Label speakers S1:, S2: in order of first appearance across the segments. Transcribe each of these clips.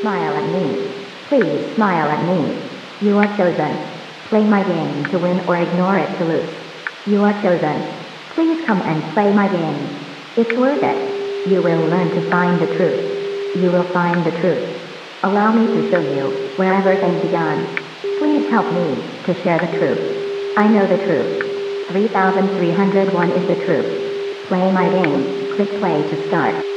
S1: Smile at me. Please smile at me. You are chosen. Play my game to win or ignore it to lose. You are chosen. Please come and play my game. It's worth it. You will learn to find the truth. You will find the truth. Allow me to show you where everything began. Please help me to share the truth. I know the truth. 3301 is the truth. Play my game. Click play to start.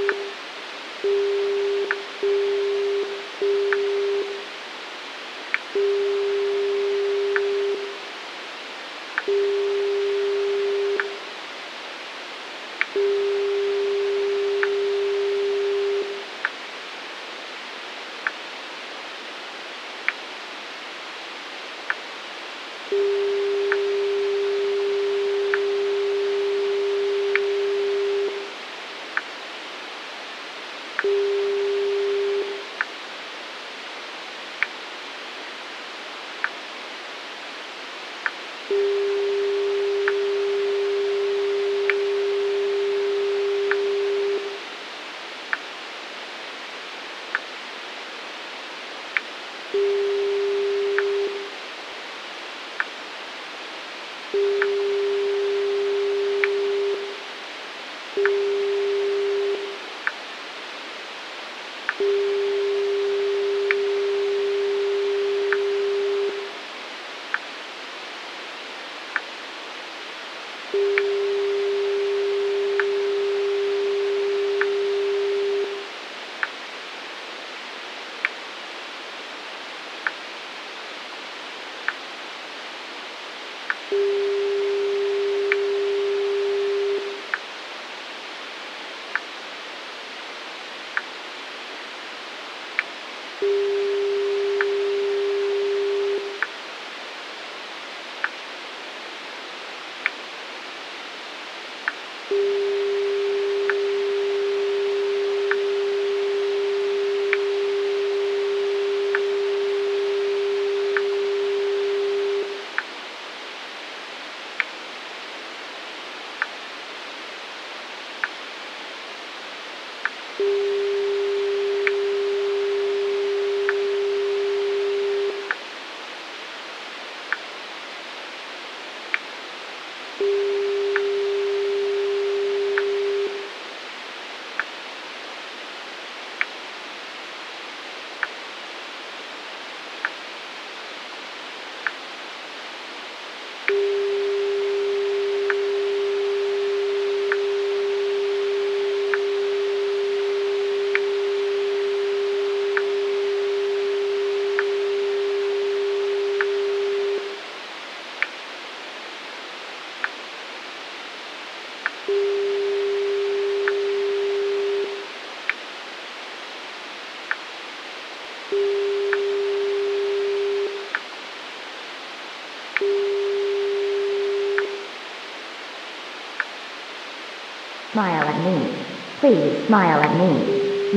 S1: Please smile at me.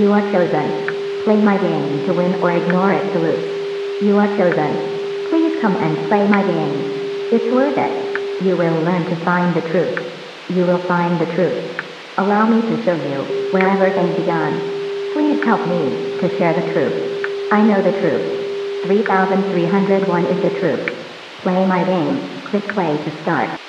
S1: You are chosen. Play my game to win or ignore it to lose. You are chosen. Please come and play my game. It's worth it. You will learn to find the truth. You will find the truth. Allow me to show you where everything began. Please help me to share the truth. I know the truth. 3301 is the truth. Play my game. Click play to start.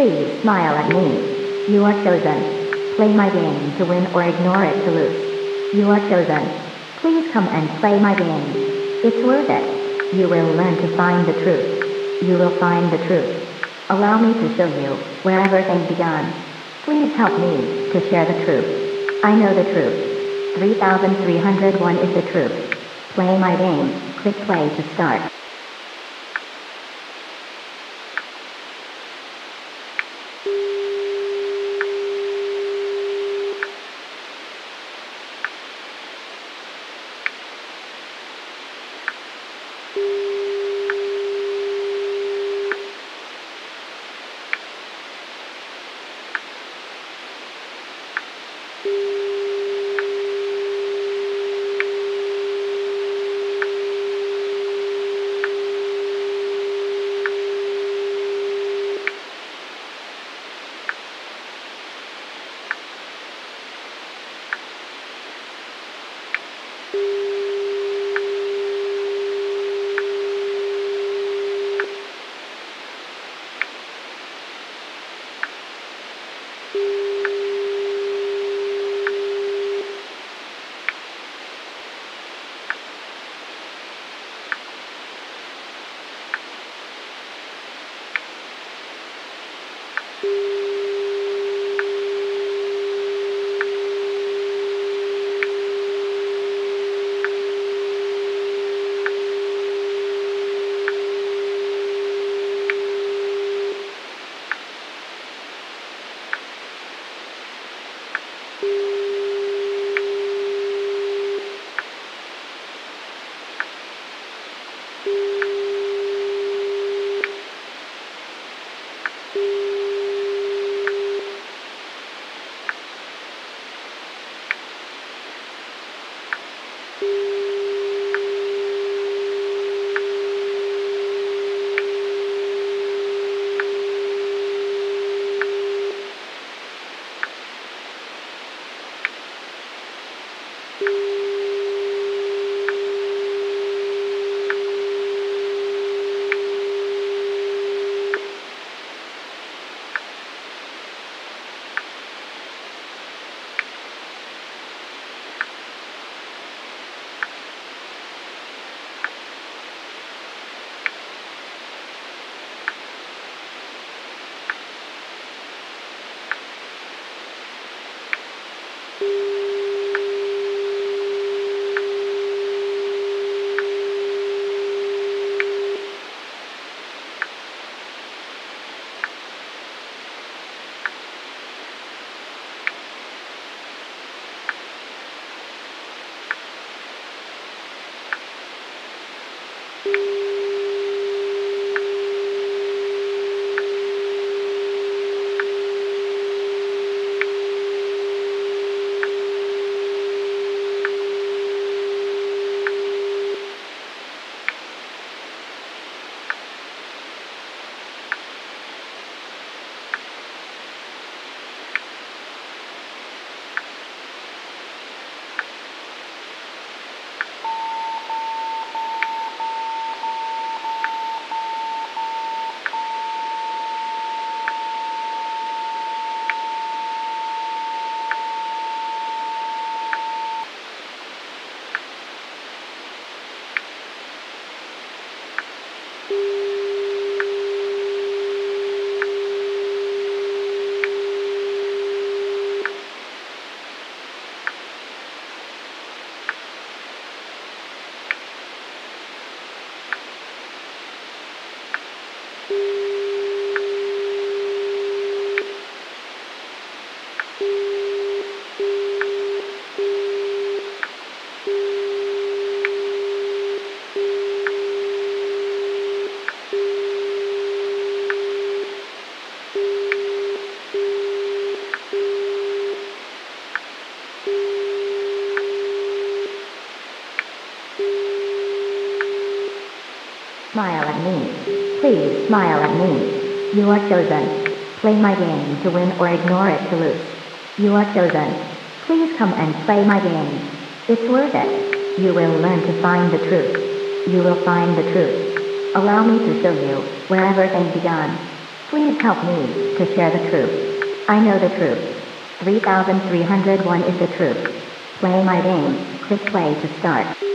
S1: Please smile at me. You are chosen. Play my game to win or ignore it to lose. You are chosen. Please come and play my game. It's worth it. You will learn to find the truth. You will find the truth. Allow me to show you where everything began. Please help me to share the truth. I know the truth. 3301 is the truth. Play my game. Click play to start. Smile at me. You are chosen. Play my game to win or ignore it to lose. You are chosen. Please come and play my game. It's worth it. You will learn to find the truth. You will find the truth. Allow me to show you where everything began. Please help me to share the truth. I know the truth. 3301 is the truth. Play my game. Click play to start.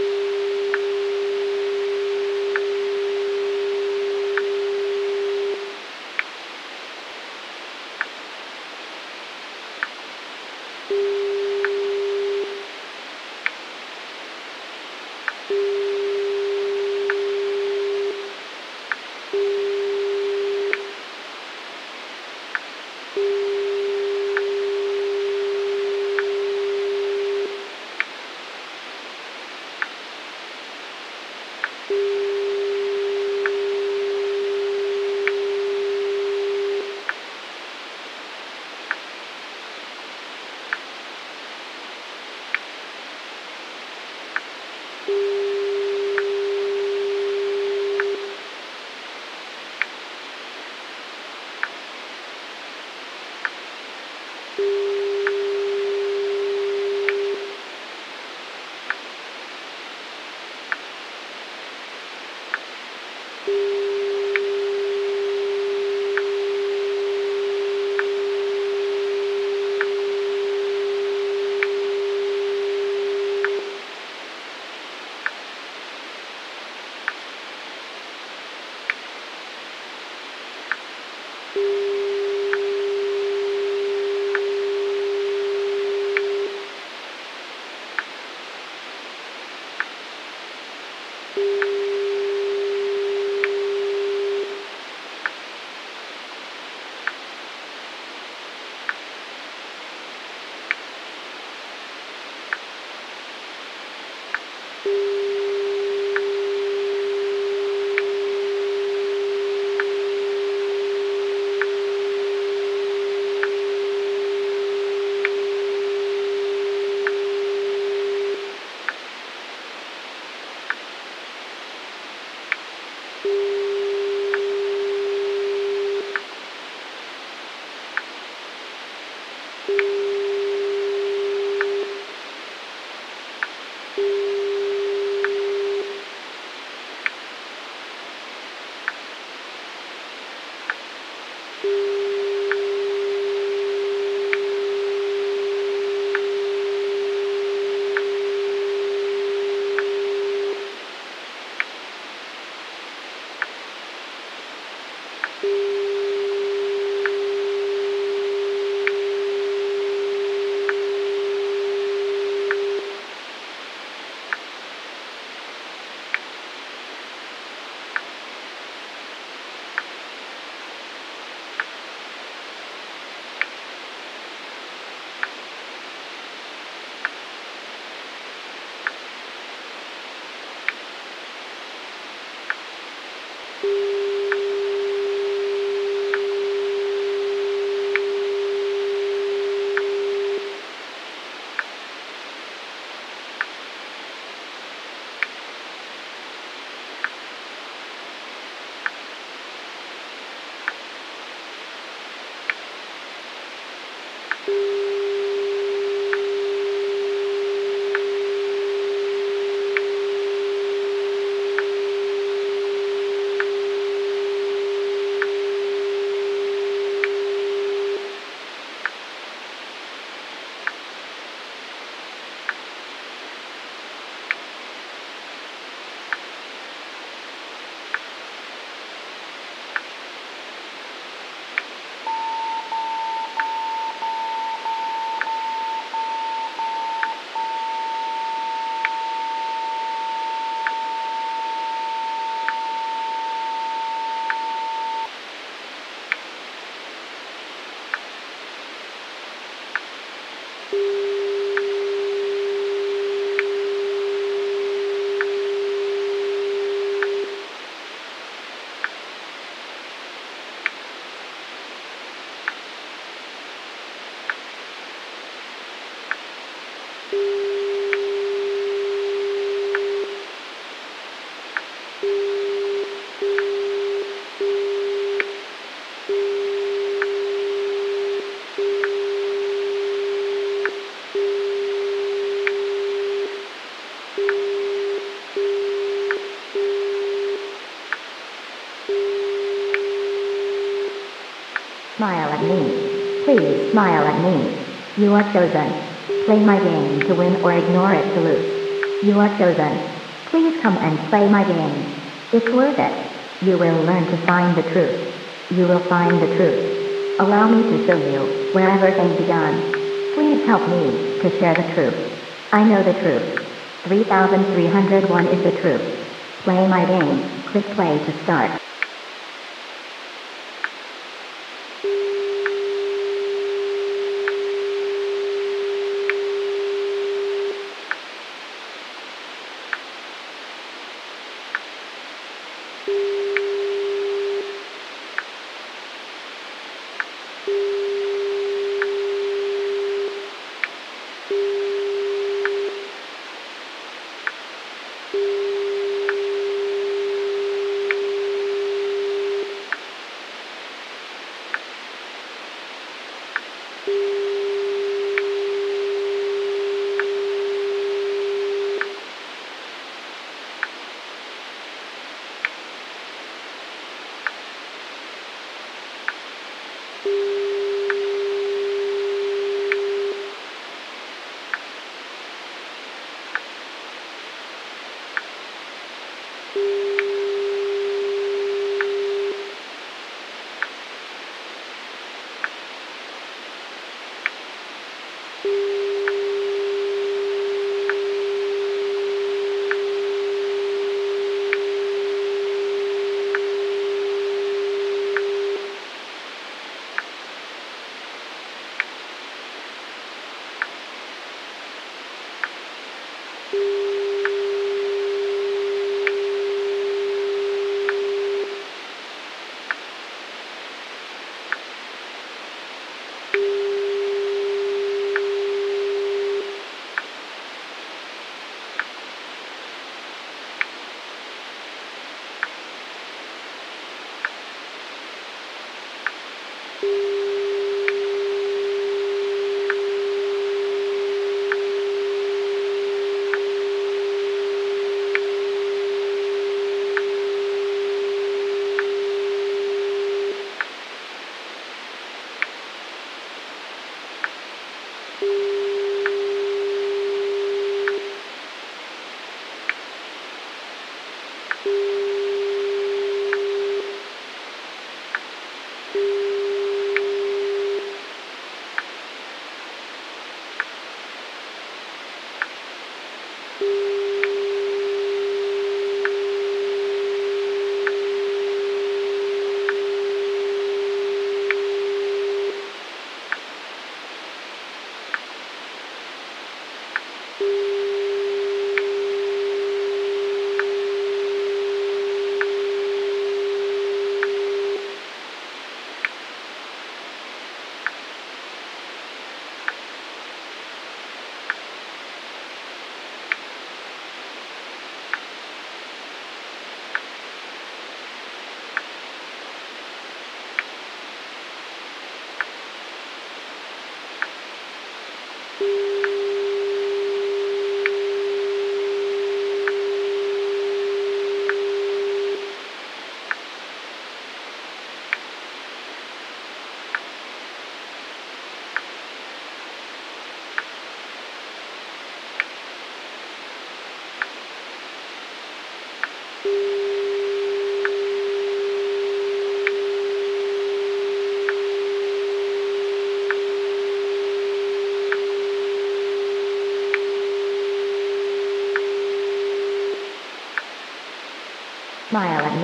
S1: Please smile at me. You are chosen. Play my game to win or ignore it to lose. You are chosen. Please come and play my game. It's worth it. You will learn to find the truth. You will find the truth. Allow me to show you where everything began. Please help me to share the truth. I know the truth. 3301 is the truth. Play my game. Click play to start.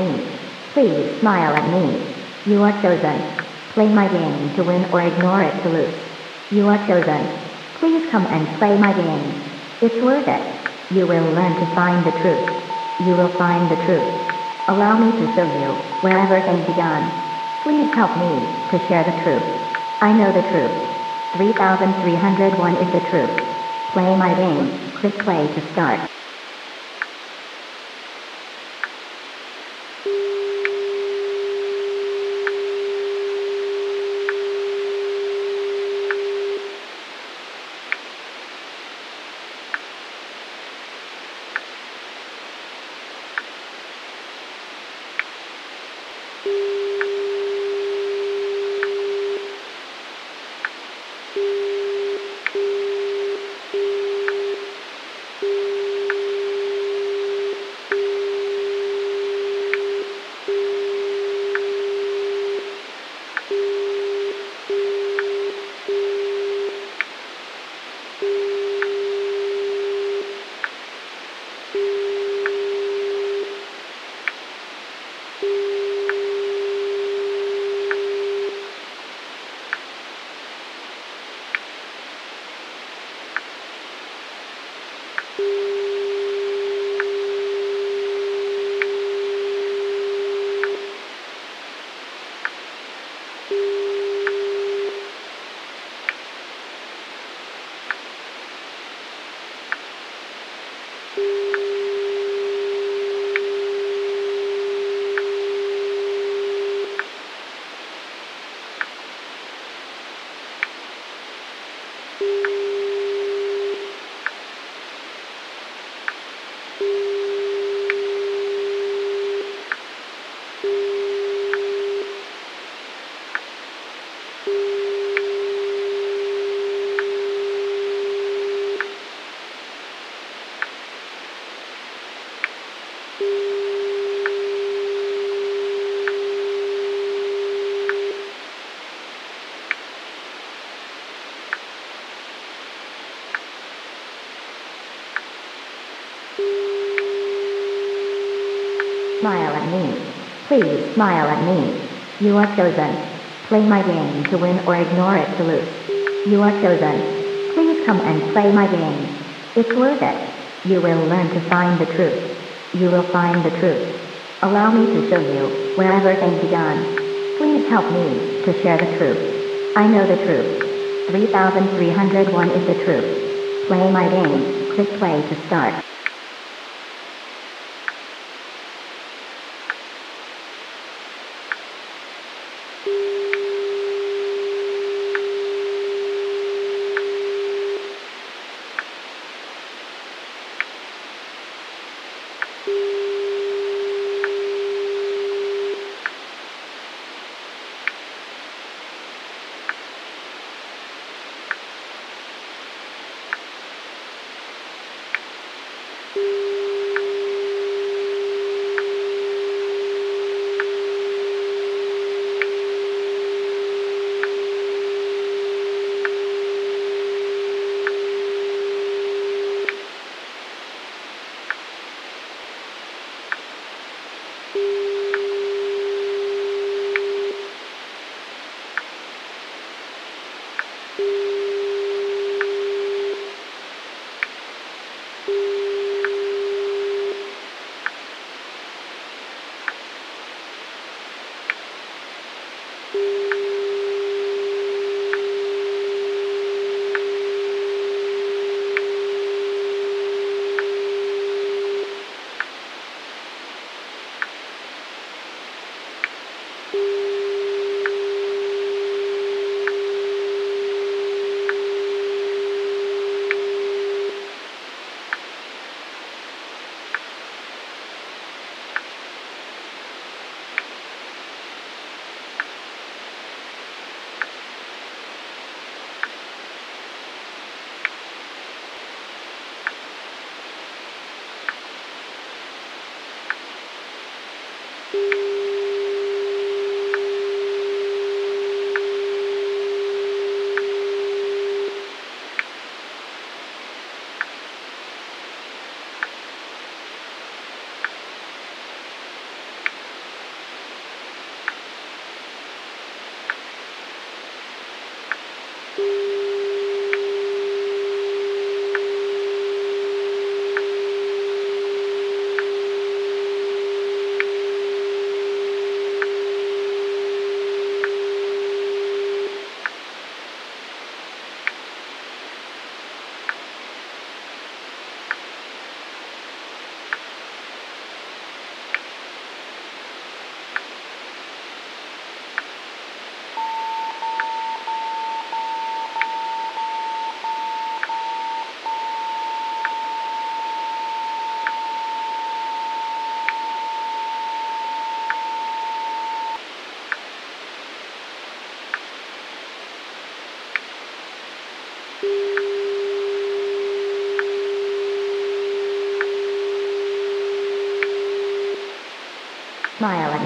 S1: Me. Please smile at me. You are chosen. Play my game to win or ignore it to lose. You are chosen. Please come and play my game. It's worth it. You will learn to find the truth. You will find the truth. Allow me to show you where everything began. Please help me to share the truth. I know the truth. 3301 is the truth. Play my game. Click play to start. Smile at me. Please smile at me. You are chosen. Play my game to win or ignore it to lose. You are chosen. Please come and play my game. It's worth it. You will learn to find the truth. You will find the truth. Allow me to show you where everything begun. Please help me to share the truth. I know the truth. 3301 is the truth. Play my game. Click play to start.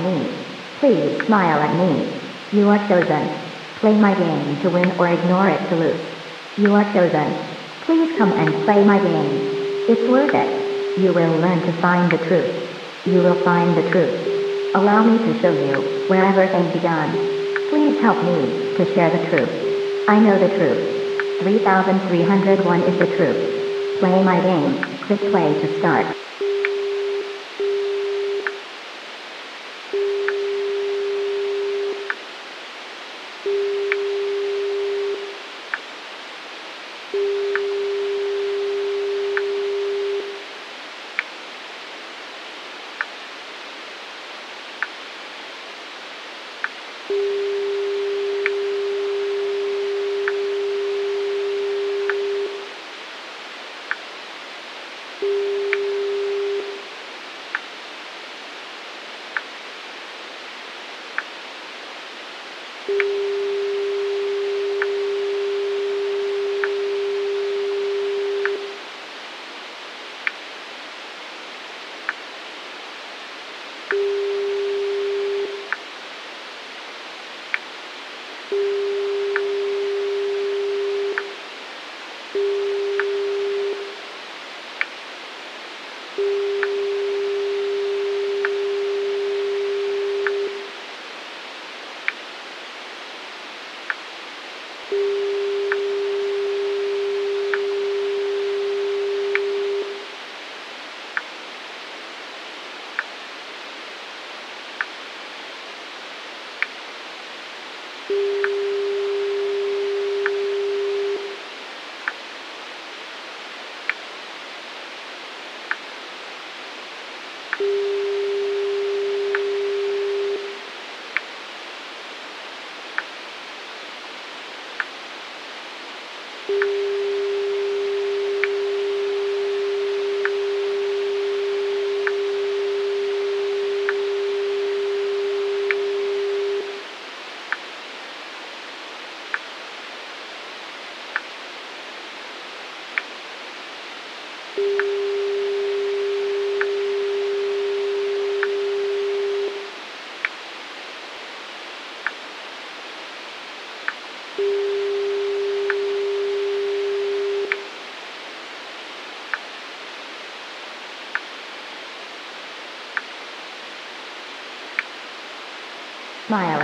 S1: Me. Please smile at me. You are chosen. Play my game to win or ignore it to lose. You are chosen. Please come and play my game. It's worth it. You will learn to find the truth. You will find the truth. Allow me to show you where everything begun. Please help me to share the truth. I know the truth. 3301 is the truth. Play my game. Click play to start.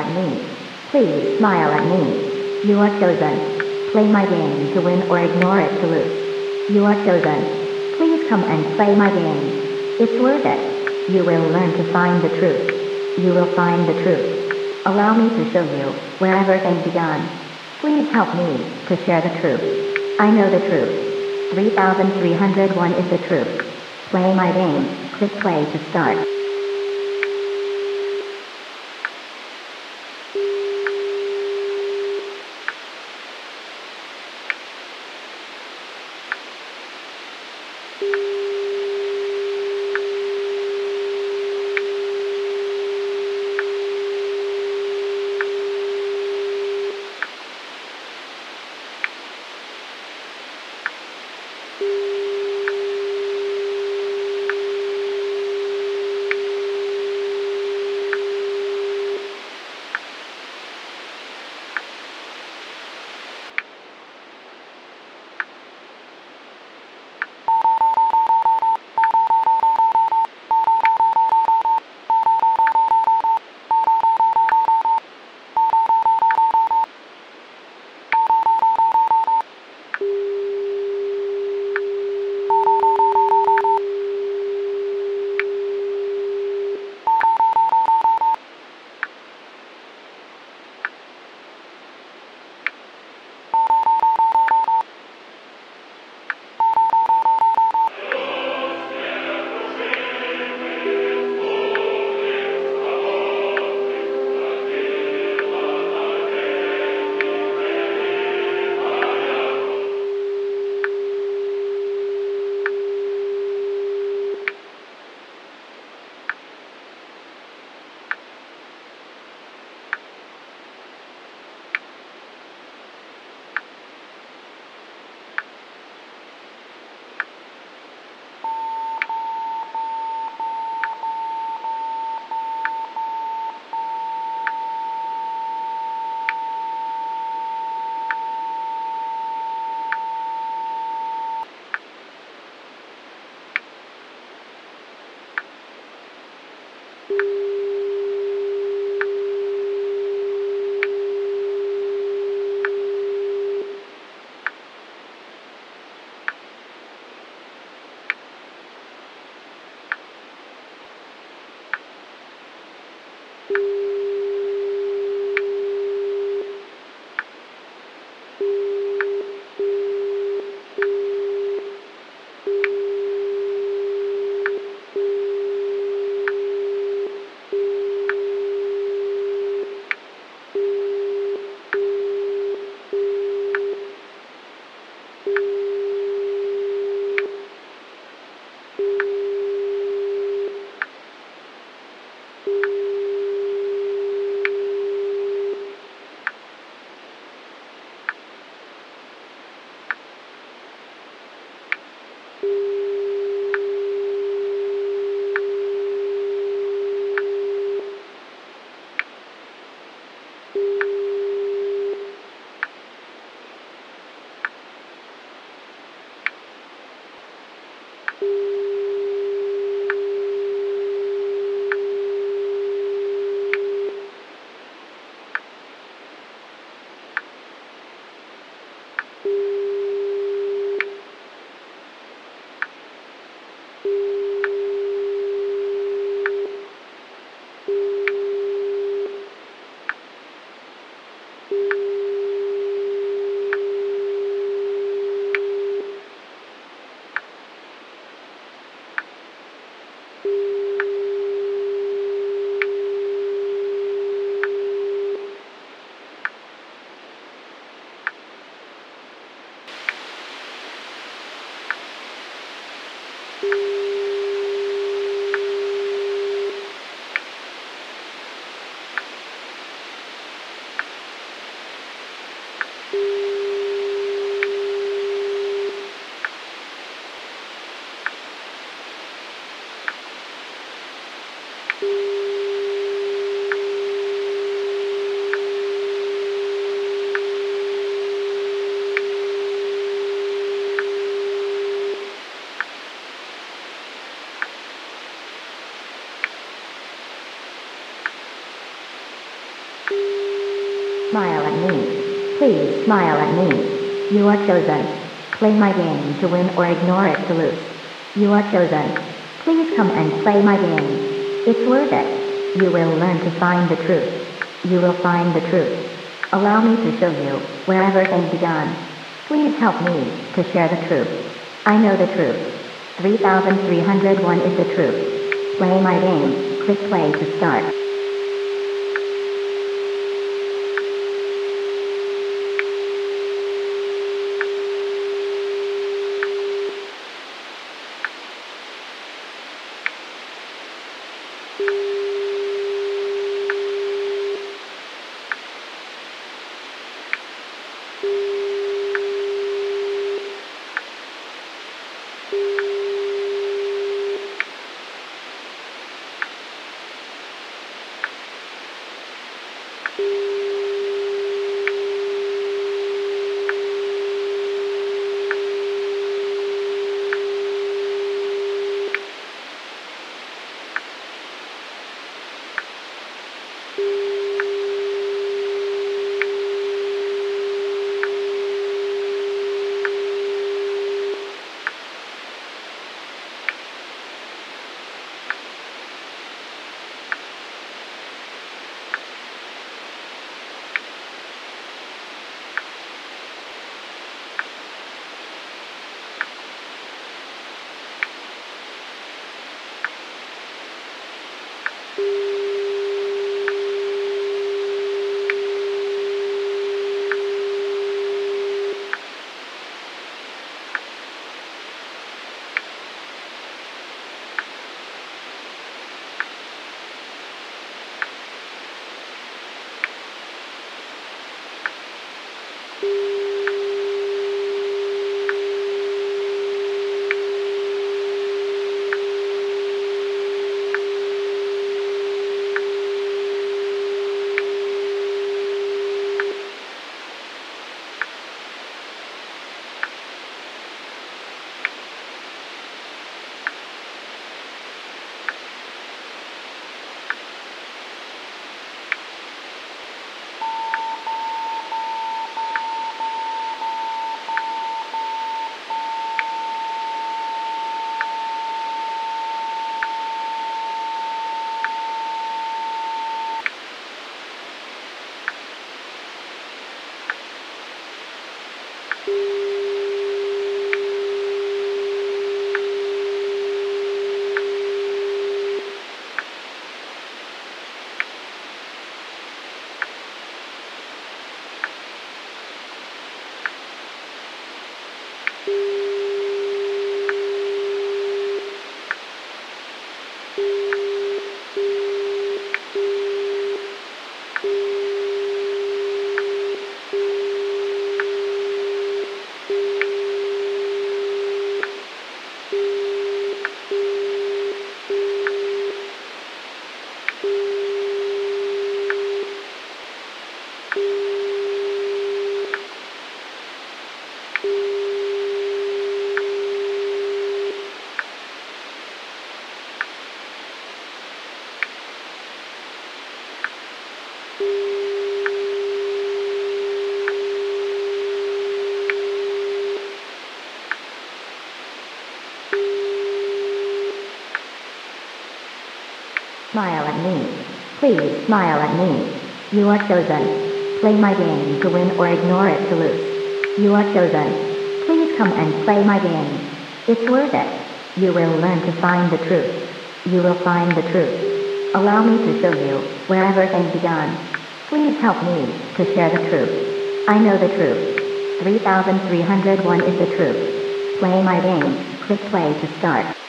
S1: At me. Please smile at me. You are chosen. Play my game to win or ignore it to lose. You are chosen. Please come and play my game. It's worth it. You will learn to find the truth. You will find the truth. Allow me to show you wherever they begun. Please help me to share the truth. I know the truth. 3301 is the truth. Play my game. Click play to start. Smile at me. You are chosen. Play my game to win or ignore it to lose. You are chosen. Please come and play my game. It's worth it. You will learn to find the truth. You will find the truth. Allow me to show you where everything began. Please help me to share the truth. I know the truth. 3301 is the truth. Play my game. Click play to start. Smile at me. Please smile at me. You are chosen. Play my game to win or ignore it to lose. You are chosen. Please come and play my game. It's worth it. You will learn to find the truth. You will find the truth. Allow me to show you where everything began. Please help me to share the truth. I know the truth. 3301 is the truth. Play my game. Click play to start.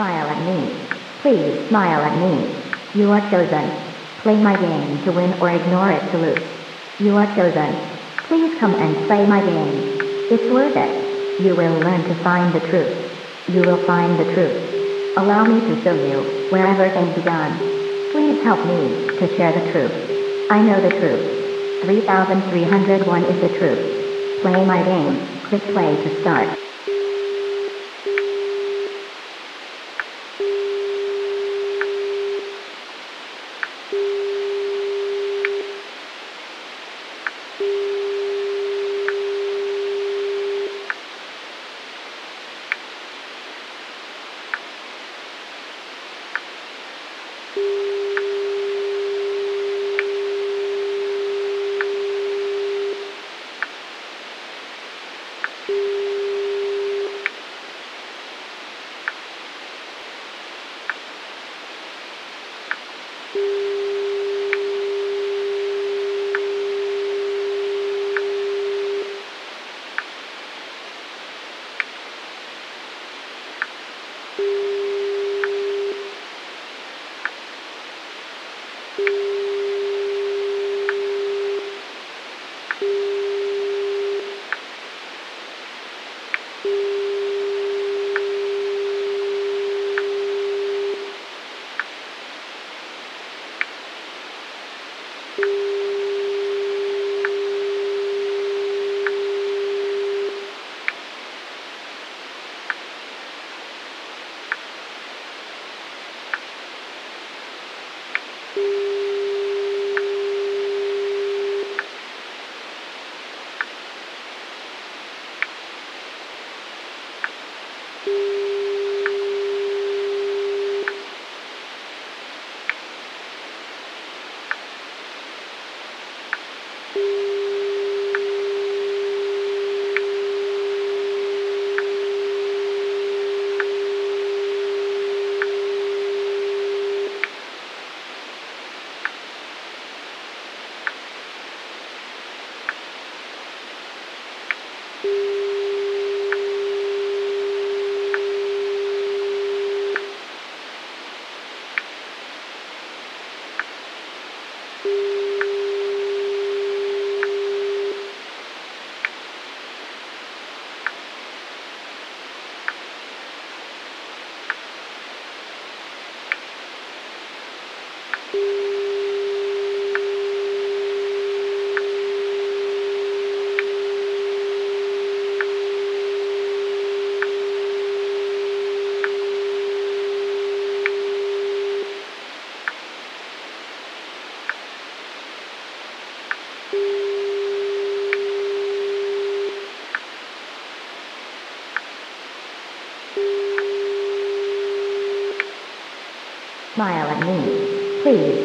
S1: Smile at me. Please smile at me. You are chosen. Play my game to win or ignore it to lose. You are chosen. Please come and play my game. It's worth it. You will learn to find the truth. You will find the truth. Allow me to show you wherever things begun. Please help me to share the truth. I know the truth. 3301 is the truth. Play my game. Click play to start.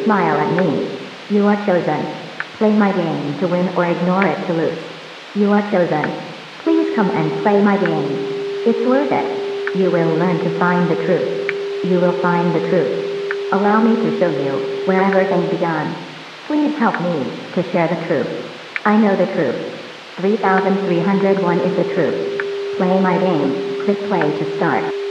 S1: Smile at me. You are chosen. Play my game to win or ignore it to lose. You are chosen. Please come and play my game. It's worth it. You will learn to find the truth. You will find the truth. Allow me to show you where everything began. Please help me to share the truth. I know the truth. 3301 is the truth. Play my game. Click play to start.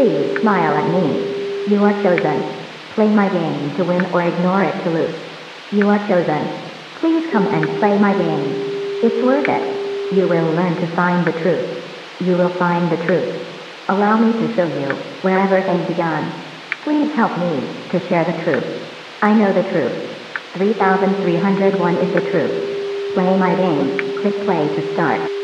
S1: Please smile at me. You are chosen. Play my game to win or ignore it to lose. You are chosen. Please come and play my game. It's worth it. You will learn to find the truth. You will find the truth. Allow me to show you where everything began. Please help me to share the truth. I know the truth. 3301 is the truth. Play my game. Click play to start.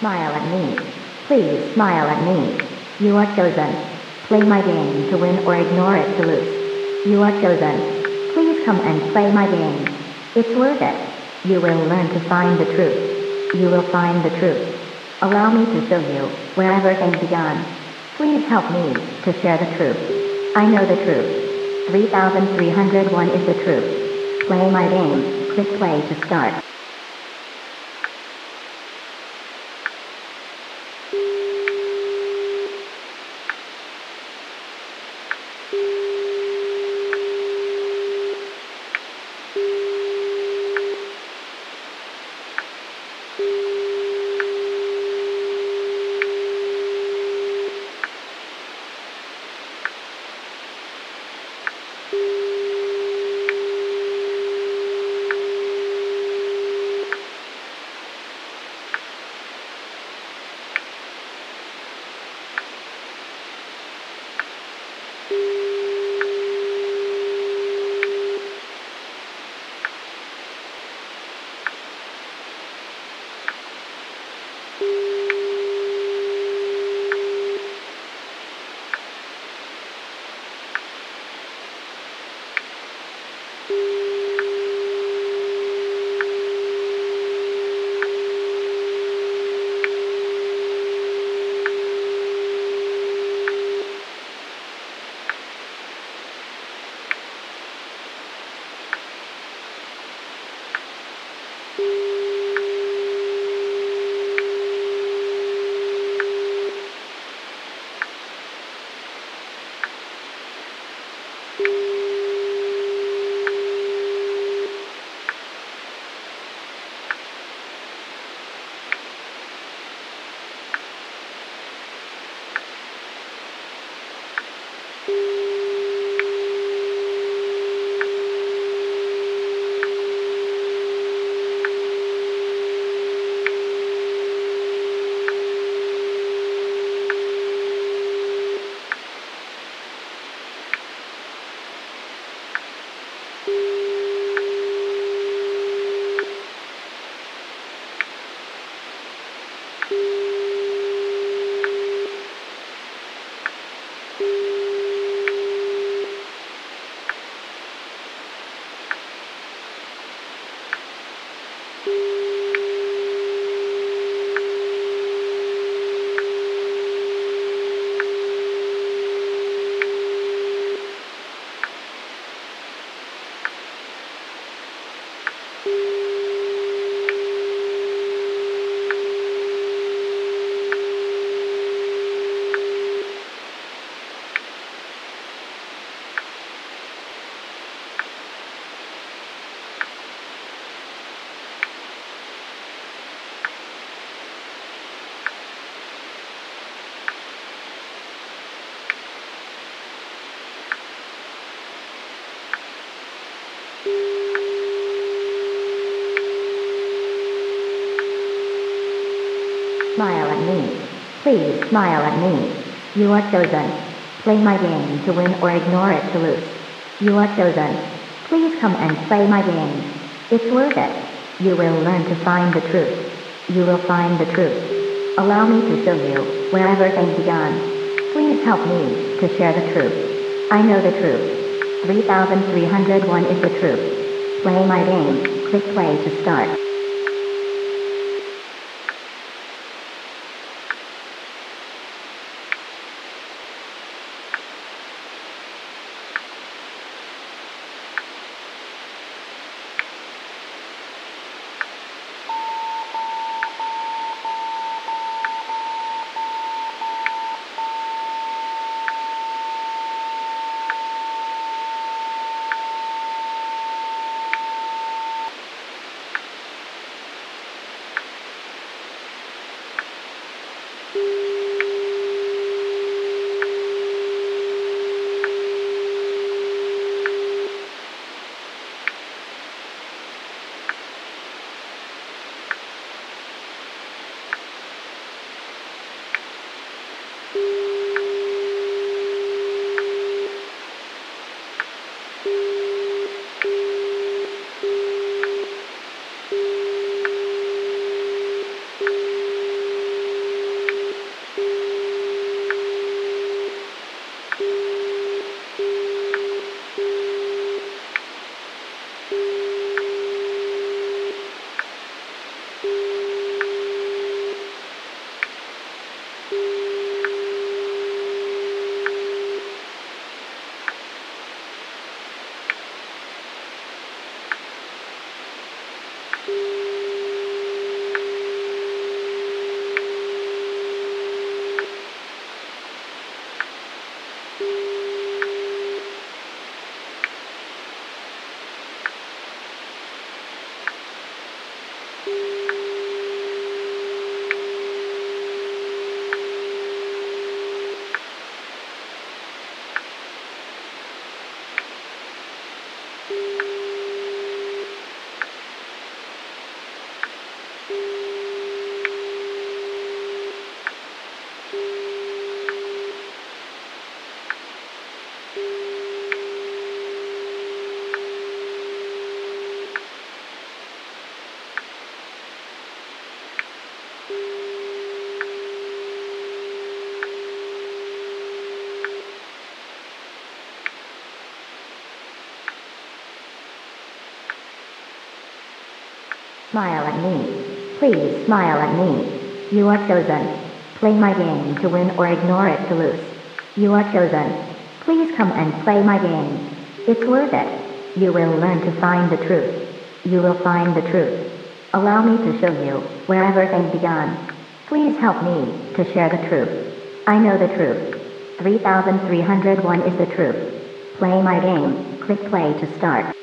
S1: Smile at me. Please smile at me. You are chosen. Play my game to win or ignore it to lose. You are chosen. Please come and play my game. It's worth it. You will learn to find the truth. You will find the truth. Allow me to show you where everything began. Please help me to share the truth. I know the truth. 3301 is the truth. Play my game. Click play to start. Please smile at me. You are chosen. Play my game to win or ignore it to lose. You are chosen. Please come and play my game. It's worth it. You will learn to find the truth. You will find the truth. Allow me to show you wherever things began. Please help me to share the truth. I know the truth. 3301 is the truth. Play my game. Click play to start. Smile at me. Please smile at me. You are chosen. Play my game to win or ignore it to lose. You are chosen. Please come and play my game. It's worth it. You will learn to find the truth. You will find the truth. Allow me to show you wherever things began. Please help me to share the truth. I know the truth. 3301 is the truth. Play my game. Click play to start.